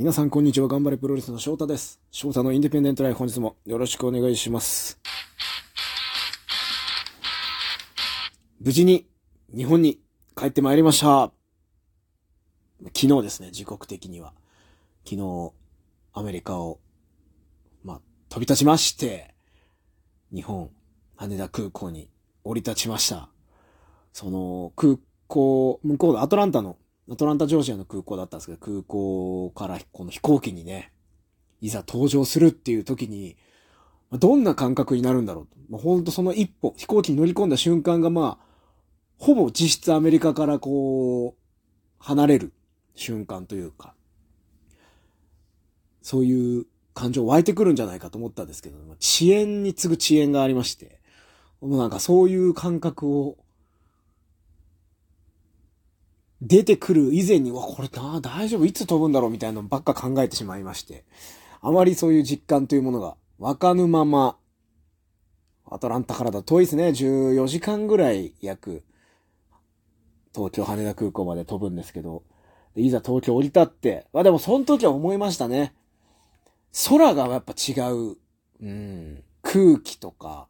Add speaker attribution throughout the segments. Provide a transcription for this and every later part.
Speaker 1: 皆さんこんにちは。頑張れプロレスの翔太です。翔太のインディペンデントライフ本日もよろしくお願いします。無事に日本に帰ってまいりました。昨日ですね、時刻的には。昨日、アメリカを、まあ、飛び立ちまして、日本、羽田空港に降り立ちました。その空港、向こうのアトランタの、トランタジョージアの空港だったんですけど、空港からこの飛行機にね、いざ登場するっていう時に、どんな感覚になるんだろうと。ま、ほんとその一歩、飛行機に乗り込んだ瞬間がまあ、ほぼ実質アメリカからこう、離れる瞬間というか、そういう感情湧いてくるんじゃないかと思ったんですけど、遅延に次ぐ遅延がありまして、もうなんかそういう感覚を、出てくる以前に、わ、これな、大丈夫？いつ飛ぶんだろう？みたいなのばっか考えてしまいまして、あまりそういう実感というものが湧かぬまま、アトランタからだ遠いですね。14時間ぐらい約、東京羽田空港まで飛ぶんですけど、いざ東京降り立って、まあでもその時は思いましたね。空がやっぱ違う。うん。空気とか、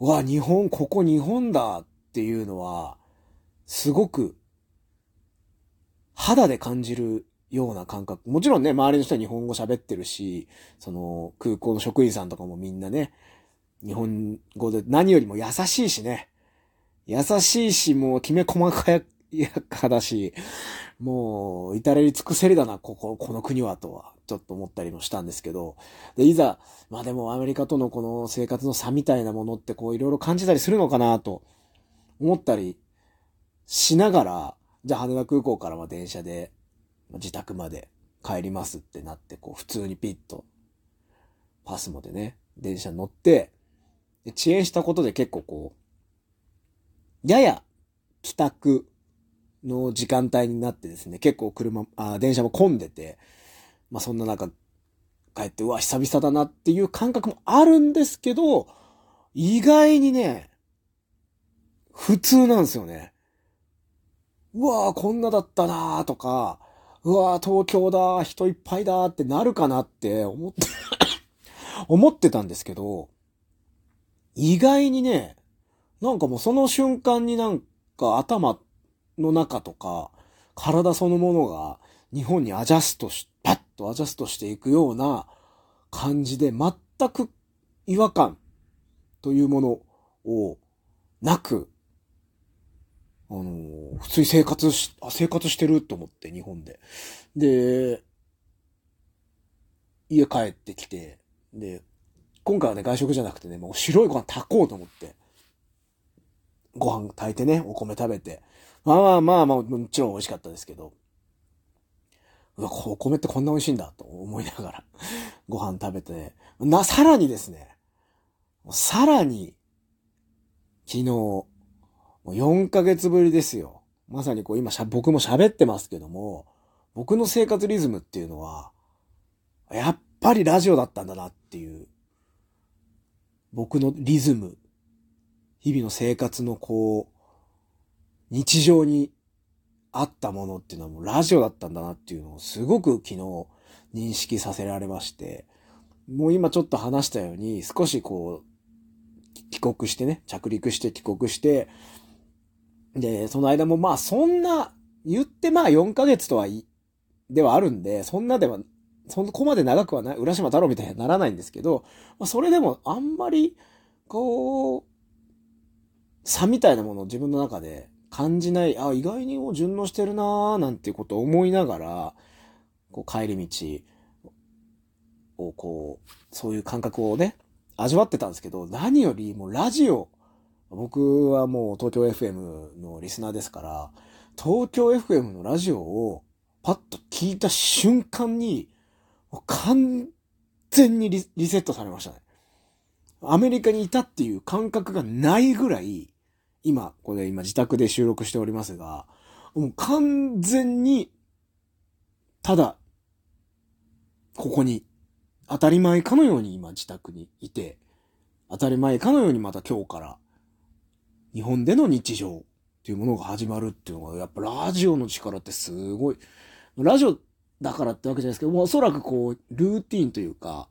Speaker 1: うわ、日本、ここ日本だっていうのは、すごく、肌で感じるような感覚。もちろんね、周りの人は日本語喋ってるし、その空港の職員さんとかもみんなね、日本語で何よりも優しいしね。優しいし、もうきめ細かやかだし、もう至れり尽くせりだな、ここ、この国はとは、ちょっと思ったりもしたんですけど。で、いざ、まあでもアメリカとのこの生活の差みたいなものってこういろいろ感じたりするのかなと思ったりしながら、じゃあ羽田空港からま電車で自宅まで帰りますってなって、こう普通にピッとパスモでね、電車に乗って、で遅延したことで結構こう、やや帰宅の時間帯になってですね、結構車、あ電車も混んでて、まあそんな中帰って、うわ、久々だなっていう感覚もあるんですけど、意外にね、普通なんですよね。うわーこんなだったなーとか、うわー東京だ、人いっぱいだってなるかなって思って、思ってたんですけど、意外にね、なんかもうその瞬間になんか頭の中とか、体そのものが日本にアジャストし、パッとアジャストしていくような感じで全く違和感というものをなく、あのー普通に生活し、あ、生活してると思って、日本で。で、家帰ってきて、で、今回はね、外食じゃなくてね、もう白いご飯炊こうと思って、ご飯炊いてね、お米食べて。まあまあまあまあ、もちろん美味しかったですけど、うわ、お米ってこんな美味しいんだと思いながら、ご飯食べて、ね、な、さらにですね、さらに、昨日、もう4ヶ月ぶりですよ。まさにこう今しゃ、僕も喋ってますけども、僕の生活リズムっていうのは、やっぱりラジオだったんだなっていう、僕のリズム、日々の生活のこう、日常にあったものっていうのはもうラジオだったんだなっていうのをすごく昨日認識させられまして、もう今ちょっと話したように少しこう、帰国してね、着陸して帰国して、で、その間もまあそんな、言ってまあ4ヶ月とはい、ではあるんで、そんなでは、そこまで長くはない、浦島太郎みたいにはならないんですけど、まあそれでもあんまり、こう、差みたいなものを自分の中で感じない、あ、意外にも順応してるなーなんていうことを思いながら、こう帰り道をこう、そういう感覚をね、味わってたんですけど、何よりもラジオ、僕はもう東京 FM のリスナーですから、東京 FM のラジオをパッと聞いた瞬間に、完全にリリセットされましたね。アメリカにいたっていう感覚がないぐらい、今、これ今自宅で収録しておりますが、もう完全に、ただ、ここに、当たり前かのように今自宅にいて、当たり前かのようにまた今日から、日本での日常っていうものが始まるっていうのが、やっぱラジオの力ってすごい。ラジオだからってわけじゃないですけど、もうおそらくこう、ルーティンというか、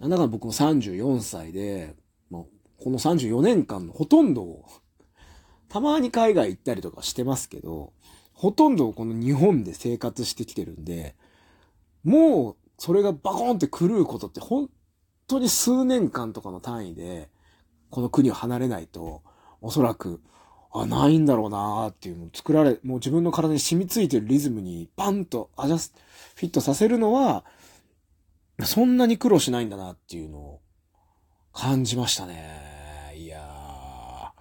Speaker 1: だから僕も34歳で、もうこの34年間のほとんどを、たまに海外行ったりとかしてますけど、ほとんどこの日本で生活してきてるんで、もうそれがバコーンって狂うことって本当に数年間とかの単位で、この国を離れないと、おそらく、あ、ないんだろうなーっていうのを作られ、もう自分の体に染みついてるリズムにパンとアジャス、フィットさせるのは、そんなに苦労しないんだなっていうのを感じましたね。いや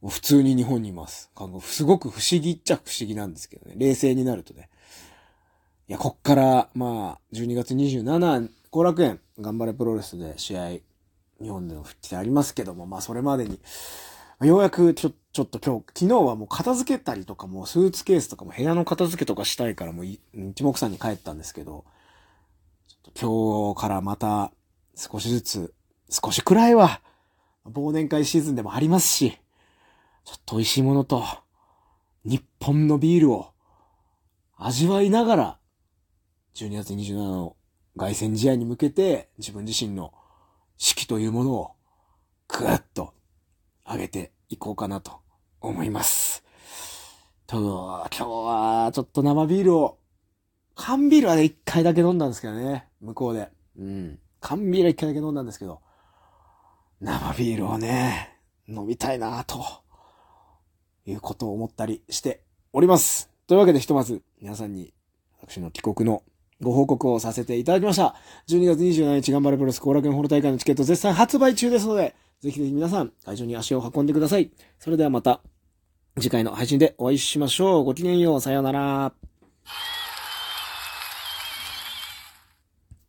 Speaker 1: ー、普通に日本にいます。すごく不思議っちゃ不思議なんですけどね。冷静になるとね。いや、こっから、まあ、12月27、後楽園、頑張れプロレスで試合、日本での復帰でありますけども、まあ、それまでに、ようやくちょ、ちょっと今日、昨日はもう片付けたりとかも、スーツケースとかも部屋の片付けとかしたいからもう、一目散に帰ったんですけど、今日からまた少しずつ、少しくらいは、忘年会シーズンでもありますし、ちょっと美味しいものと、日本のビールを味わいながら、12月27の凱旋試合に向けて自分自身の士気というものをぐっと上げていこうかなと思います。と、今日はちょっと生ビールを、缶ビールはね、一回だけ飲んだんですけどね、向こうで。うん。缶ビールは一回だけ飲んだんですけど、生ビールをね、飲みたいなと、いうことを思ったりしております。というわけでひとまず皆さんに私の帰国のご報告をさせていただきました。12月27日頑張れプロレス後楽園ホール大会のチケット絶賛発売中ですので、ぜひぜひ皆さん会場に足を運んでください。それではまた次回の配信でお会いしましょう。ごきげんよう。さようなら。